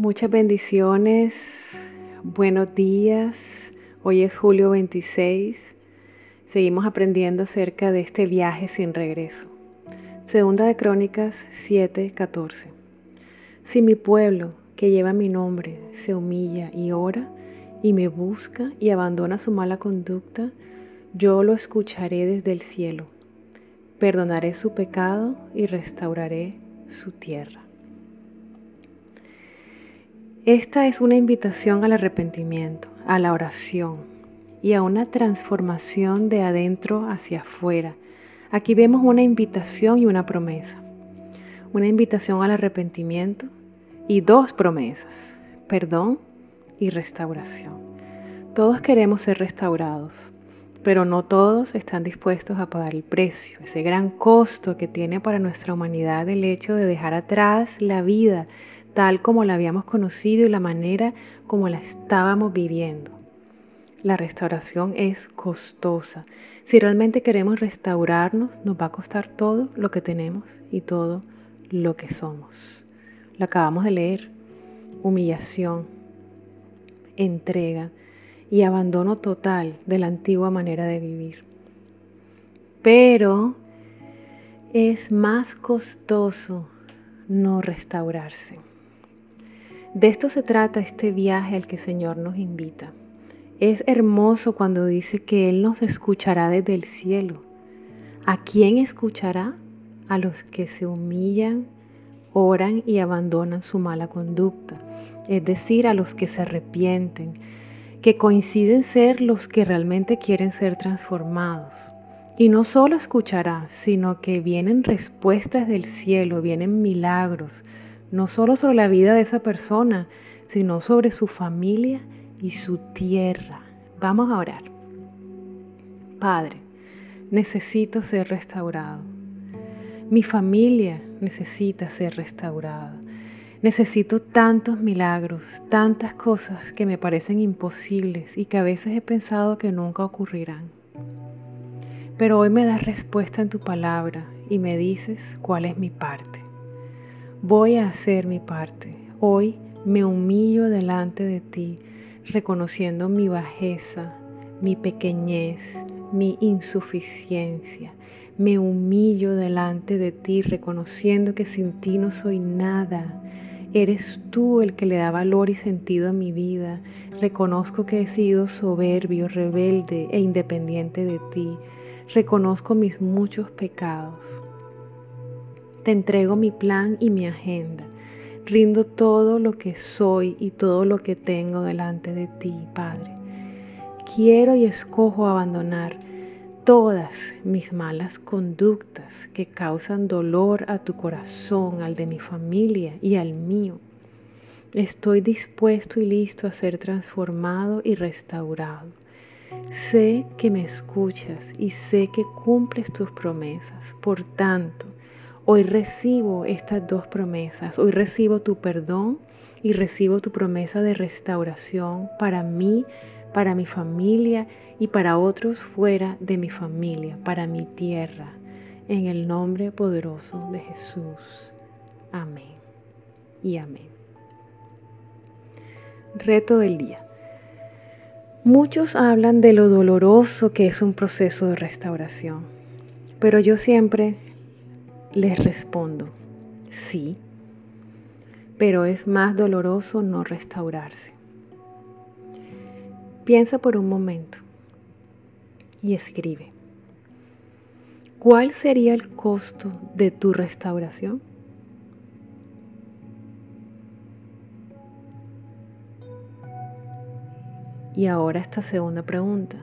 Muchas bendiciones, buenos días. Hoy es julio 26. Seguimos aprendiendo acerca de este viaje sin regreso. Segunda de Crónicas 7:14. Si mi pueblo, que lleva mi nombre, se humilla y ora y me busca y abandona su mala conducta, yo lo escucharé desde el cielo. Perdonaré su pecado y restauraré su tierra. Esta es una invitación al arrepentimiento, a la oración y a una transformación de adentro hacia afuera. Aquí vemos una invitación y una promesa. Una invitación al arrepentimiento y dos promesas, perdón y restauración. Todos queremos ser restaurados, pero no todos están dispuestos a pagar el precio, ese gran costo que tiene para nuestra humanidad el hecho de dejar atrás la vida tal como la habíamos conocido y la manera como la estábamos viviendo. La restauración es costosa. Si realmente queremos restaurarnos, nos va a costar todo lo que tenemos y todo lo que somos. Lo acabamos de leer. Humillación, entrega y abandono total de la antigua manera de vivir. Pero es más costoso no restaurarse. De esto se trata este viaje al que el Señor nos invita. Es hermoso cuando dice que Él nos escuchará desde el cielo. ¿A quién escuchará? A los que se humillan, oran y abandonan su mala conducta, es decir, a los que se arrepienten, que coinciden ser los que realmente quieren ser transformados. Y no solo escuchará, sino que vienen respuestas del cielo, vienen milagros, no solo sobre la vida de esa persona, sino sobre su familia y su tierra. Vamos a orar. Padre, necesito ser restaurado. Mi familia necesita ser restaurada. Necesito tantos milagros, tantas cosas que me parecen imposibles y que a veces he pensado que nunca ocurrirán. Pero hoy me das respuesta en tu palabra y me dices cuál es mi parte. Voy a hacer mi parte. Hoy me humillo delante de ti, reconociendo mi bajeza, mi pequeñez, mi insuficiencia. Me humillo delante de ti, reconociendo que sin ti no soy nada. Eres tú el que le da valor y sentido a mi vida. Reconozco que he sido soberbio, rebelde e independiente de ti. Reconozco mis muchos pecados. Te entrego mi plan y mi agenda. Rindo todo lo que soy y todo lo que tengo delante de ti, Padre. Quiero y escojo abandonar todas mis malas conductas que causan dolor a tu corazón, al de mi familia y al mío. Estoy dispuesto y listo a ser transformado y restaurado. Sé que me escuchas y sé que cumples tus promesas. Por tanto, Hoy recibo estas dos promesas. Hoy recibo tu perdón y recibo tu promesa de restauración para mí, para mi familia y para otros fuera de mi familia, para mi tierra. En el nombre poderoso de Jesús. Amén. Y amén. Reto del día. Muchos hablan de lo doloroso que es un proceso de restauración, pero yo siempre les respondo, sí, pero es más doloroso no restaurarse. Piensa por un momento y escribe. ¿Cuál sería el costo de tu restauración? Y ahora esta segunda pregunta.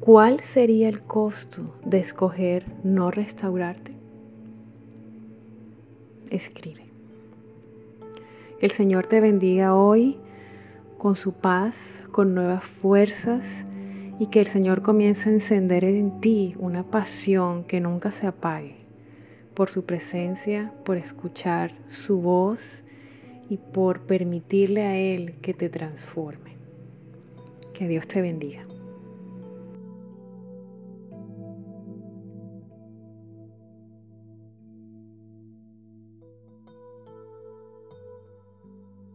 ¿Cuál sería el costo de escoger no restaurarte? Escribe. Que el Señor te bendiga hoy con su paz, con nuevas fuerzas y que el Señor comience a encender en ti una pasión que nunca se apague por su presencia, por escuchar su voz y por permitirle a Él que te transforme. Que Dios te bendiga.